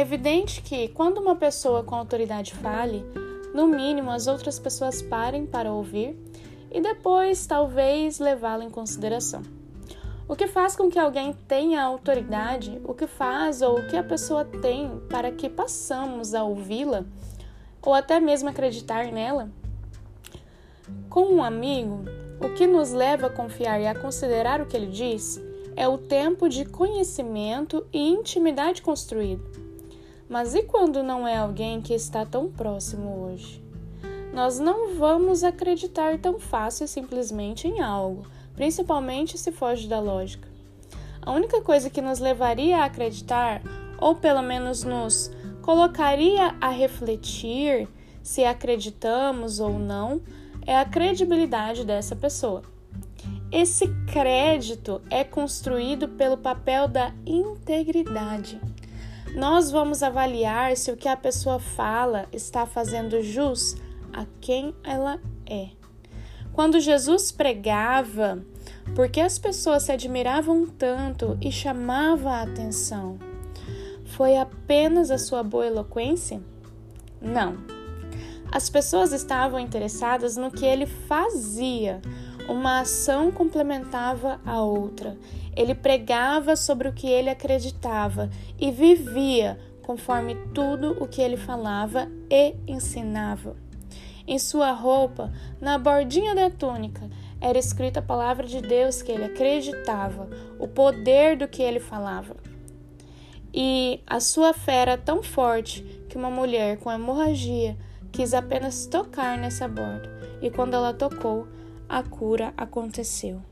evidente que, quando uma pessoa com autoridade fale, no mínimo as outras pessoas parem para ouvir e depois talvez levá-lo em consideração. O que faz com que alguém tenha autoridade, o que faz ou o que a pessoa tem para que passamos a ouvi-la ou até mesmo acreditar nela? Com um amigo, o que nos leva a confiar e a considerar o que ele diz é o tempo de conhecimento e intimidade construído. Mas e quando não é alguém que está tão próximo hoje? Nós não vamos acreditar tão fácil e simplesmente em algo, principalmente se foge da lógica. A única coisa que nos levaria a acreditar, ou pelo menos nos colocaria a refletir se acreditamos ou não, é a credibilidade dessa pessoa. Esse crédito é construído pelo papel da integridade. Nós vamos avaliar se o que a pessoa fala está fazendo jus a quem ela é. Quando Jesus pregava, por que as pessoas se admiravam tanto e chamava a atenção? Foi apenas a sua boa eloquência? Não. As pessoas estavam interessadas no que ele fazia. Uma ação complementava a outra. Ele pregava sobre o que ele acreditava e vivia conforme tudo o que ele falava e ensinava. Em sua roupa, na bordinha da túnica, era escrita a palavra de Deus que ele acreditava, o poder do que ele falava. E a sua fé era tão forte que uma mulher com hemorragia quis apenas tocar nessa borda, e quando ela tocou, a cura aconteceu.